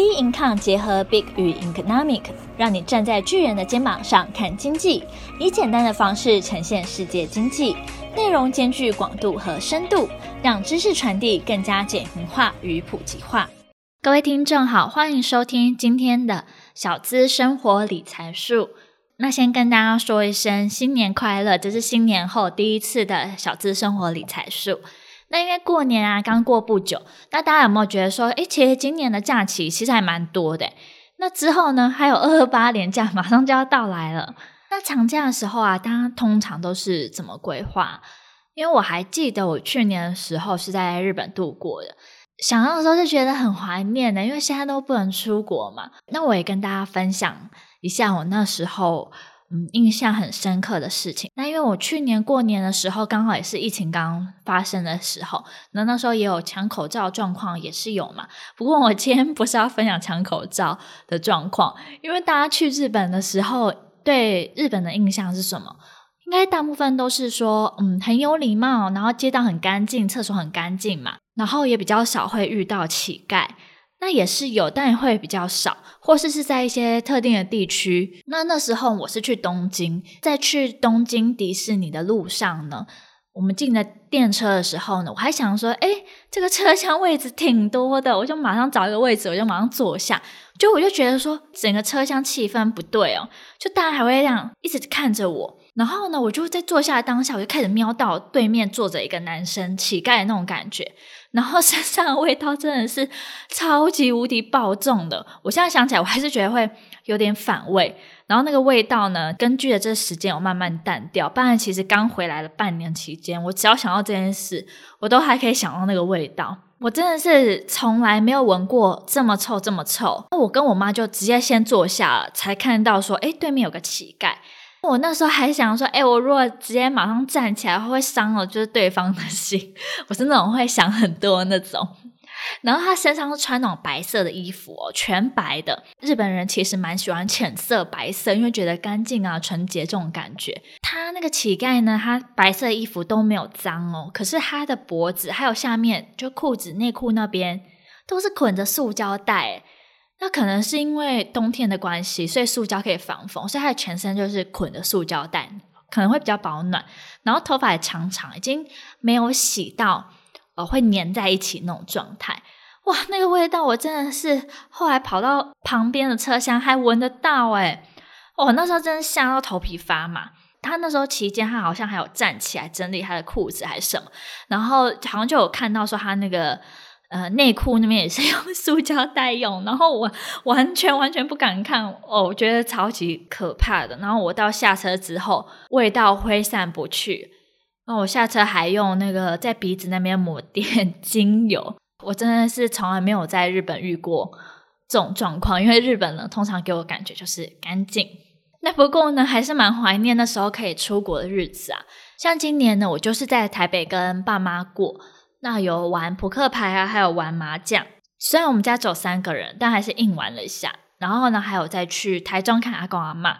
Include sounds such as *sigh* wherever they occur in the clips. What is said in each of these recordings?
B Income 结合 Big 与 Economic，让你站在巨人的肩膀上看经济，以简单的方式呈现世界经济，内容兼具广度和深度，让知识传递更加简明化与普及化。各位听众好，欢迎收听今天的小资生活理财术。那先跟大家说一声新年快乐，这是新年后第一次的小资生活理财术。那因为过年啊，刚过不久，那大家有没有觉得说，诶，其实今年的假期其实还蛮多的。那之后呢，还有二二八连假马上就要到来了。那长假的时候啊，大家通常都是怎么规划？因为我还记得我去年的时候是在日本度过的，想到的时候就觉得很怀念的，因为现在都不能出国嘛。那我也跟大家分享一下我那时候。嗯，印象很深刻的事情。那因为我去年过年的时候，刚好也是疫情刚发生的时候，那那时候也有抢口罩状况，也是有嘛。不过我今天不是要分享抢口罩的状况，因为大家去日本的时候，对日本的印象是什么？应该大部分都是说，嗯，很有礼貌，然后街道很干净，厕所很干净嘛，然后也比较少会遇到乞丐。那也是有，但会比较少，或是是在一些特定的地区。那那时候我是去东京，在去东京迪士尼的路上呢，我们进了电车的时候呢，我还想说，诶，这个车厢位置挺多的，我就马上找一个位置，我就马上坐下。就我就觉得说，整个车厢气氛不对哦，就大家还会这样一直看着我。然后呢，我就在坐下的当下，我就开始瞄到对面坐着一个男生，乞丐的那种感觉。然后身上的味道真的是超级无敌爆重的，我现在想起来我还是觉得会有点反胃。然后那个味道呢，根据着这时间我慢慢淡掉。不然其实刚回来的半年期间，我只要想到这件事，我都还可以想到那个味道。我真的是从来没有闻过这么臭这么臭。那我跟我妈就直接先坐下了，才看到说，诶，对面有个乞丐。我那时候还想说，哎，我如果直接马上站起来，会不会伤了就是对方的心。*laughs* 我是那种会想很多那种。然后他身上是穿那种白色的衣服哦，全白的。日本人其实蛮喜欢浅色白色，因为觉得干净啊、纯洁这种感觉。他那个乞丐呢，他白色衣服都没有脏哦，可是他的脖子还有下面就裤子、内裤那边都是捆着塑胶带。那可能是因为冬天的关系，所以塑胶可以防风，所以他的全身就是捆着塑胶带，可能会比较保暖。然后头发也长长，已经没有洗到，呃，会粘在一起那种状态。哇，那个味道我真的是后来跑到旁边的车厢还闻得到哎！我那时候真的吓到头皮发麻。他那时候期间，他好像还有站起来整理他的裤子还是什么，然后好像就有看到说他那个。呃，内裤那边也是 *laughs* 用塑胶袋用，然后我完全完全不敢看哦，我觉得超级可怕的。然后我到下车之后，味道挥散不去。那我下车还用那个在鼻子那边抹点 *laughs* 精油。我真的是从来没有在日本遇过这种状况，因为日本呢通常给我感觉就是干净。那不过呢，还是蛮怀念那时候可以出国的日子啊。像今年呢，我就是在台北跟爸妈过。那有玩扑克牌啊，还有玩麻将。虽然我们家只有三个人，但还是硬玩了一下。然后呢，还有再去台中看阿公阿嬷。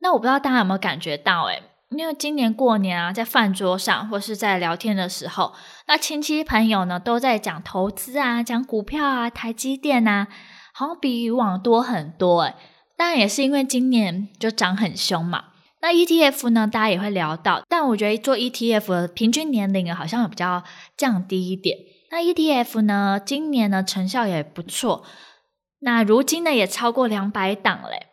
那我不知道大家有没有感觉到，诶，因为今年过年啊，在饭桌上或是在聊天的时候，那亲戚朋友呢都在讲投资啊，讲股票啊，台积电啊，好像比以往多很多诶。当然也是因为今年就涨很凶嘛。那 ETF 呢，大家也会聊到，但我觉得做 ETF 的平均年龄好像比较降低一点。那 ETF 呢，今年呢成效也不错，那如今呢也超过两百档嘞。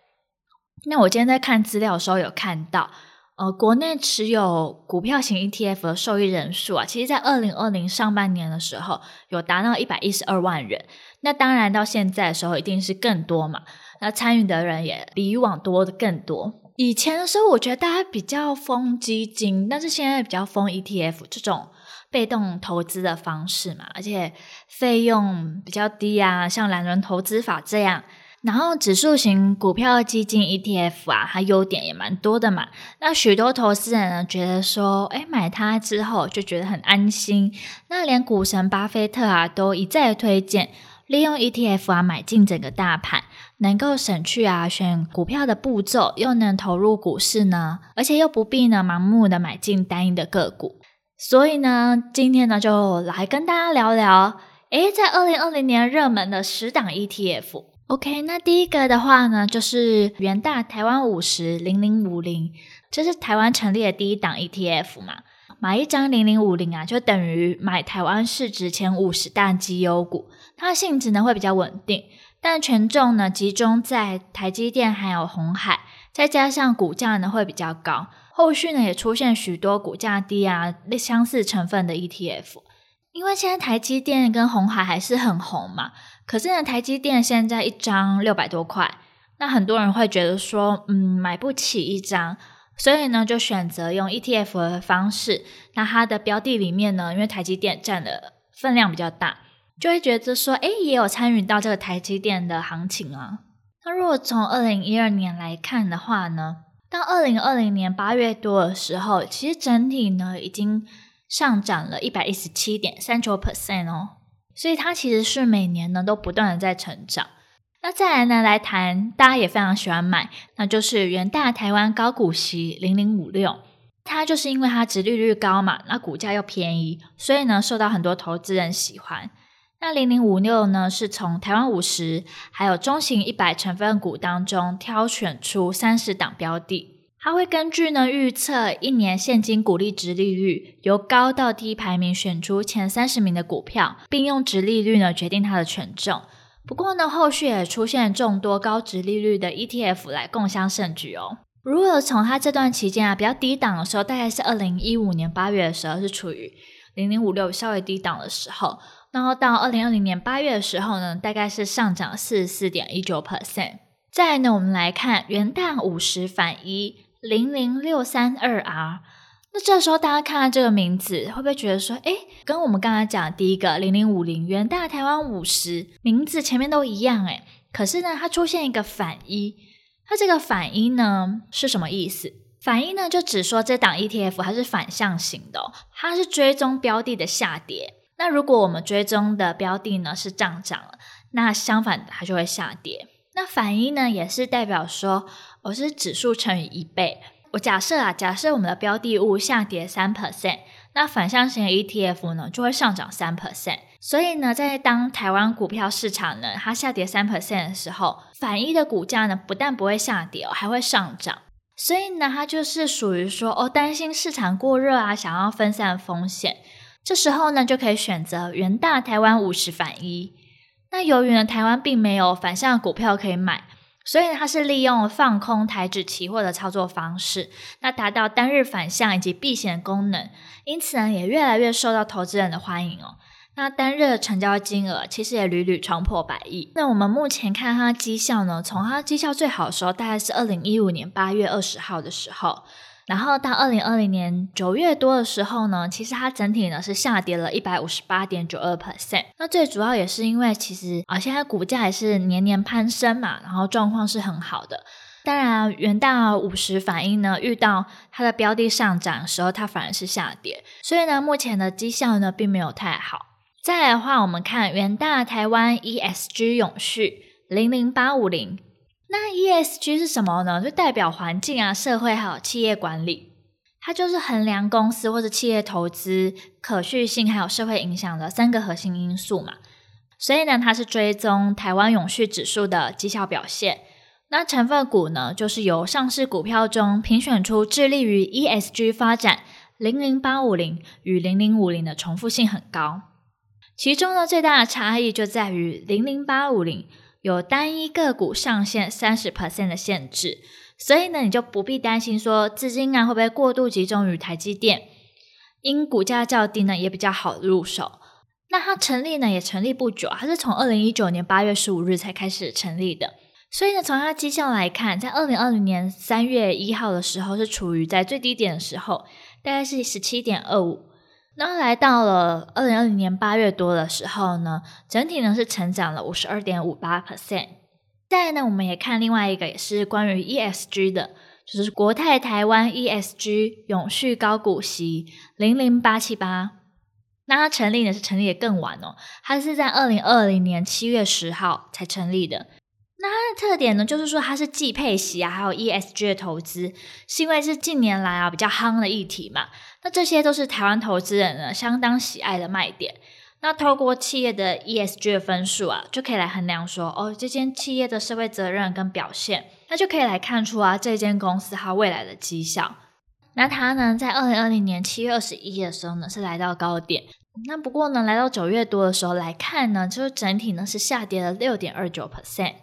那我今天在看资料的时候有看到，呃，国内持有股票型 ETF 的受益人数啊，其实在二零二零上半年的时候有达到一百一十二万人。那当然到现在的时候一定是更多嘛，那参与的人也比以往多的更多。以前的时候，我觉得大家比较疯基金，但是现在比较疯 ETF 这种被动投资的方式嘛，而且费用比较低啊，像懒人投资法这样。然后指数型股票基金 ETF 啊，它优点也蛮多的嘛。那许多投资人呢，觉得说，哎，买它之后就觉得很安心。那连股神巴菲特啊，都一再推荐。利用 ETF 啊，买进整个大盘，能够省去啊选股票的步骤，又能投入股市呢，而且又不必呢盲目的买进单一的个股。所以呢，今天呢就来跟大家聊聊诶，在二零二零年热门的十档 ETF。OK，那第一个的话呢，就是元大台湾五十零零五零，这是台湾成立的第一档 ETF 嘛。买一张零零五零啊，就等于买台湾市值前五十大绩优股，它的性质呢会比较稳定，但权重呢集中在台积电还有鸿海，再加上股价呢会比较高，后续呢也出现许多股价低啊相似成分的 ETF，因为现在台积电跟红海还是很红嘛，可是呢台积电现在一张六百多块，那很多人会觉得说，嗯，买不起一张。所以呢，就选择用 ETF 的方式。那它的标的里面呢，因为台积电占的分量比较大，就会觉得说，哎，也有参与到这个台积电的行情啊。那如果从二零一二年来看的话呢，到二零二零年八月多的时候，其实整体呢已经上涨了一百一十七点三九 percent 哦。所以它其实是每年呢都不断的在成长。那再来呢，来谈大家也非常喜欢买，那就是元大台湾高股息零零五六，它就是因为它殖利率高嘛，那股价又便宜，所以呢受到很多投资人喜欢。那零零五六呢，是从台湾五十还有中型一百成分股当中挑选出三十档标的，它会根据呢预测一年现金股利值利率，由高到低排名选出前三十名的股票，并用值利率呢决定它的权重。不过呢，后续也出现众多高值利率的 ETF 来共襄盛举哦。如果从它这段期间啊比较低档的时候，大概是二零一五年八月的时候是处于零零五六稍微低档的时候，然后到二零二零年八月的时候呢，大概是上涨四十四点一九 percent。再来呢，我们来看元旦五十反一零零六三二 R。那这时候大家看到这个名字，会不会觉得说，诶，跟我们刚才讲的第一个零零五零元大台湾五十名字前面都一样诶？可是呢，它出现一个反一，它这个反一呢是什么意思？反一呢就只说这档 ETF 它是反向型的哦，它是追踪标的的下跌。那如果我们追踪的标的呢是上涨了，那相反它就会下跌。那反一呢也是代表说，我是指数乘以一倍。我假设啊，假设我们的标的物下跌三 percent，那反向型 ETF 呢就会上涨三 percent。所以呢，在当台湾股票市场呢它下跌三 percent 的时候，反一的股价呢不但不会下跌哦，还会上涨。所以呢，它就是属于说哦，担心市场过热啊，想要分散风险，这时候呢就可以选择元大台湾五十反一。那由于呢台湾并没有反向股票可以买。所以它是利用放空台指期货的操作方式，那达到单日反向以及避险功能，因此呢也越来越受到投资人的欢迎哦。那单日的成交金额其实也屡屡冲破百亿。那我们目前看它绩效呢，从它绩效最好的时候，大概是二零一五年八月二十号的时候。然后到二零二零年九月多的时候呢，其实它整体呢是下跌了一百五十八点九二 percent。那最主要也是因为其实啊，现在股价也是年年攀升嘛，然后状况是很好的。当然，元大五十反应呢，遇到它的标的上涨的时候，它反而是下跌。所以呢，目前的绩效呢并没有太好。再来的话，我们看元大台湾 ESG 永续零零八五零。那 ESG 是什么呢？就代表环境啊、社会还有企业管理，它就是衡量公司或者企业投资可续性还有社会影响的三个核心因素嘛。所以呢，它是追踪台湾永续指数的绩效表现。那成分股呢，就是由上市股票中评选出致力于 ESG 发展零零八五零与零零五零的重复性很高。其中呢，最大的差异就在于零零八五零。有单一个股上限三十 percent 的限制，所以呢，你就不必担心说资金啊会不会过度集中于台积电，因股价较低呢，也比较好入手。那它成立呢也成立不久，它是从二零一九年八月十五日才开始成立的，所以呢，从它绩效来看，在二零二零年三月一号的时候是处于在最低点的时候，大概是十七点二五。那来到了二零二零年八月多的时候呢，整体呢是成长了五十二点五八 percent。再来呢，我们也看另外一个也是关于 ESG 的，就是国泰台湾 ESG 永续高股息零零八七八。那它成立呢是成立的更晚哦，它是在二零二零年七月十号才成立的。那它的特点呢，就是说它是既配息啊，还有 ESG 的投资，是因为是近年来啊比较夯的议题嘛。那这些都是台湾投资人呢相当喜爱的卖点。那透过企业的 ESG 的分数啊，就可以来衡量说，哦，这间企业的社会责任跟表现，那就可以来看出啊，这间公司它未来的绩效。那它呢，在二零二零年七月二十一的时候呢，是来到高点。那不过呢，来到九月多的时候来看呢，就是整体呢是下跌了六点二九 percent。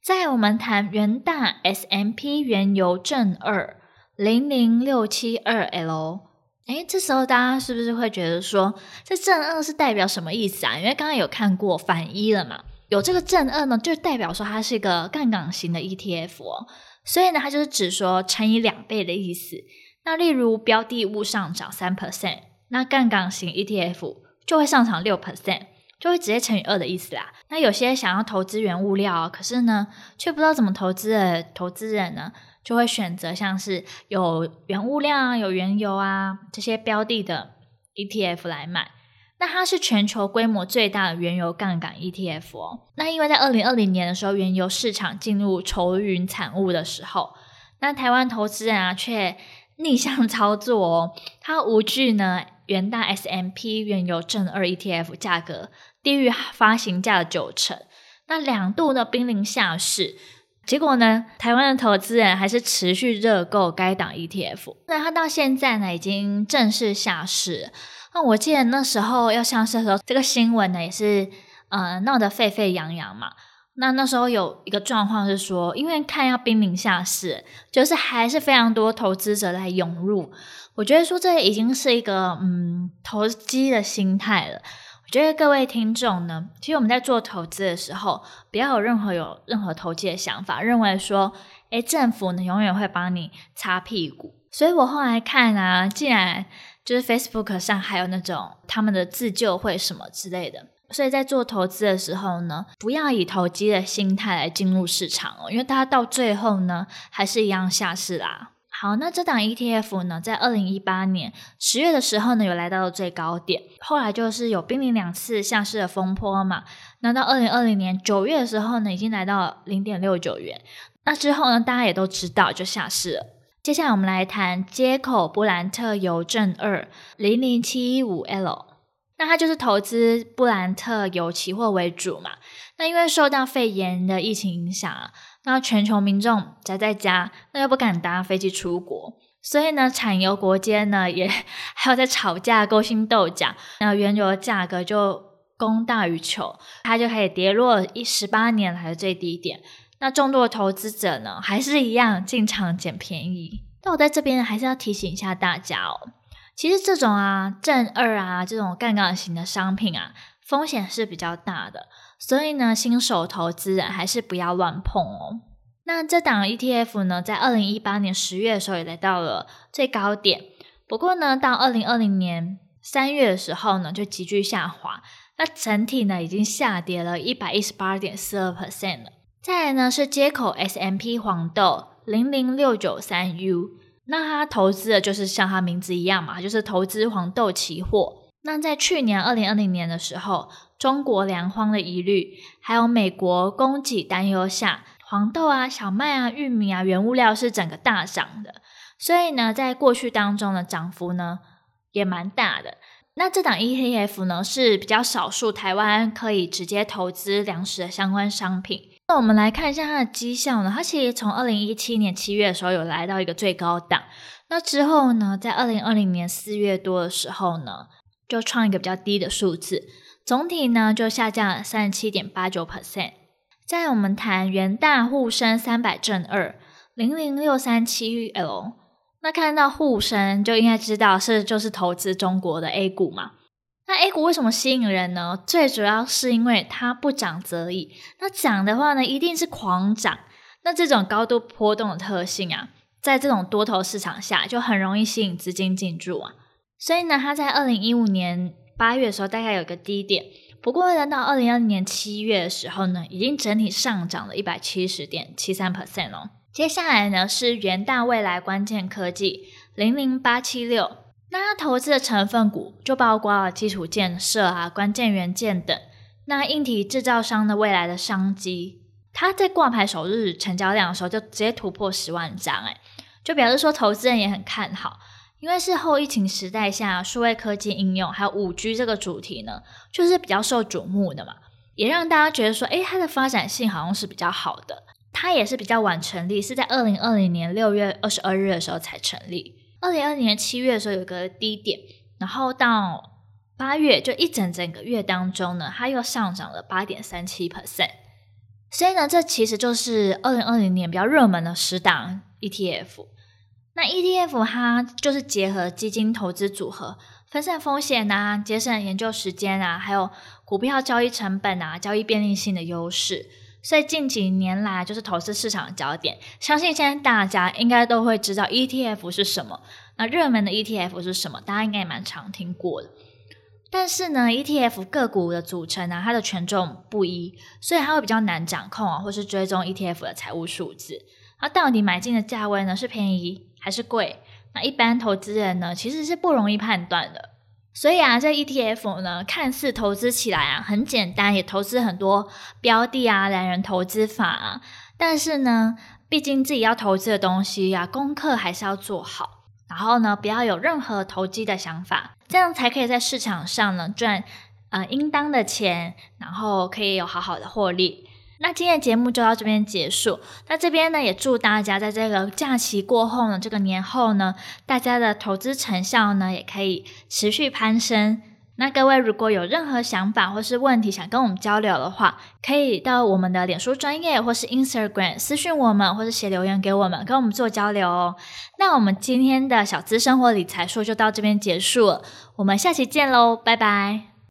在我们谈元大 S M P 原油正二零零六七二 L。诶，这时候大家是不是会觉得说，这正二是代表什么意思啊？因为刚刚有看过反一了嘛，有这个正二呢，就代表说它是一个杠杆型的 ETF 哦，所以呢，它就是指说乘以两倍的意思。那例如标的物上涨三 percent，那杠杆型 ETF 就会上涨六 percent，就会直接乘以二的意思啦。那有些想要投资原物料，可是呢，却不知道怎么投资的投资人呢，就会选择像是有原物料啊、有原油啊这些标的的 ETF 来买。那它是全球规模最大的原油杠杆 ETF 哦。那因为在二零二零年的时候，原油市场进入愁云惨雾的时候，那台湾投资人啊却逆向操作哦，它无惧呢元大 SMP 原油正二 ETF 价格低于发行价的九成，那两度呢濒临下市。结果呢，台湾的投资人还是持续热购该档 ETF。那它到现在呢，已经正式下市。那我记得那时候要上市的时候，这个新闻呢也是呃闹得沸沸扬扬嘛。那那时候有一个状况是说，因为看要濒临下市，就是还是非常多投资者来涌入。我觉得说这已经是一个嗯投机的心态了。我觉得各位听众呢，其实我们在做投资的时候，不要有任何有任何投机的想法，认为说，诶，政府呢永远会帮你擦屁股。所以我后来看啊，既然就是 Facebook 上还有那种他们的自救会什么之类的，所以在做投资的时候呢，不要以投机的心态来进入市场哦，因为大家到最后呢，还是一样下市啦。好，那这档 ETF 呢，在二零一八年十月的时候呢，有来到了最高点，后来就是有濒临两次下市的风波嘛。那到二零二零年九月的时候呢，已经来到零点六九元。那之后呢，大家也都知道就下市了。接下来我们来谈街口布兰特邮政二零零七一五 L，那它就是投资布兰特油期货为主嘛。那因为受到肺炎的疫情影响啊。那全球民众宅在家，那又不敢搭飞机出国，所以呢，产油国间呢也 *laughs* 还有在吵架、勾心斗角，那原油的价格就供大于求，它就可以跌落一十八年来的最低点。那众多的投资者呢，还是一样进场捡便宜。但我在这边还是要提醒一下大家哦，其实这种啊正二啊这种杠杆型的商品啊，风险是比较大的。所以呢，新手投资人还是不要乱碰哦。那这档 ETF 呢，在二零一八年十月的时候也来到了最高点，不过呢，到二零二零年三月的时候呢，就急剧下滑。那整体呢，已经下跌了一百一十八点四二 percent 了。再来呢，是街口 S M P 黄豆零零六九三 U，那他投资的就是像他名字一样嘛，就是投资黄豆期货。那在去年二零二零年的时候，中国粮荒的疑虑，还有美国供给担忧下，黄豆啊、小麦啊、玉米啊，原物料是整个大涨的。所以呢，在过去当中的涨幅呢也蛮大的。那这档 ETF 呢是比较少数台湾可以直接投资粮食的相关商品。那我们来看一下它的绩效呢，它其实从二零一七年七月的时候有来到一个最高档，那之后呢，在二零二零年四月多的时候呢，就创一个比较低的数字，总体呢就下降了三十七点八九 percent。在我们谈元大沪深三百正二零零六三七 L，那看到沪深就应该知道是就是投资中国的 A 股嘛。那 A 股为什么吸引人呢？最主要是因为它不涨则已，那涨的话呢一定是狂涨。那这种高度波动的特性啊，在这种多头市场下就很容易吸引资金进驻啊。所以呢，它在二零一五年八月的时候大概有个低点，不过呢，到二零二零年七月的时候呢，已经整体上涨了一百七十点七三 percent 哦。接下来呢是元大未来关键科技零零八七六，那它投资的成分股就包括了基础建设啊、关键元件等。那硬体制造商的未来的商机，它在挂牌首日成交量的时候就直接突破十万张，诶，就表示说投资人也很看好。因为是后疫情时代下数位科技应用还有五 G 这个主题呢，就是比较受瞩目的嘛，也让大家觉得说，诶，它的发展性好像是比较好的。它也是比较晚成立，是在二零二零年六月二十二日的时候才成立。二零二零年七月的时候有个低点，然后到八月就一整整个月当中呢，它又上涨了八点三七 percent。所以呢，这其实就是二零二零年比较热门的十档 ETF。那 ETF 它就是结合基金投资组合，分散风险啊，节省研究时间啊，还有股票交易成本啊，交易便利性的优势。所以近几年来，就是投资市场的焦点。相信现在大家应该都会知道 ETF 是什么。那热门的 ETF 是什么？大家应该也蛮常听过的。但是呢，ETF 个股的组成呢，它的权重不一，所以它会比较难掌控啊，或是追踪 ETF 的财务数字。那到底买进的价位呢，是便宜还是贵？那一般投资人呢，其实是不容易判断的。所以啊，这 ETF 呢，看似投资起来啊很简单，也投资很多标的啊，懒人投资法啊。但是呢，毕竟自己要投资的东西呀、啊，功课还是要做好。然后呢，不要有任何投机的想法，这样才可以在市场上呢赚呃应当的钱，然后可以有好好的获利。那今天的节目就到这边结束。那这边呢，也祝大家在这个假期过后呢，这个年后呢，大家的投资成效呢，也可以持续攀升。那各位如果有任何想法或是问题想跟我们交流的话，可以到我们的脸书专业或是 Instagram 私讯我们，或是写留言给我们，跟我们做交流哦。那我们今天的小资生活理财说就到这边结束了，我们下期见喽，拜拜。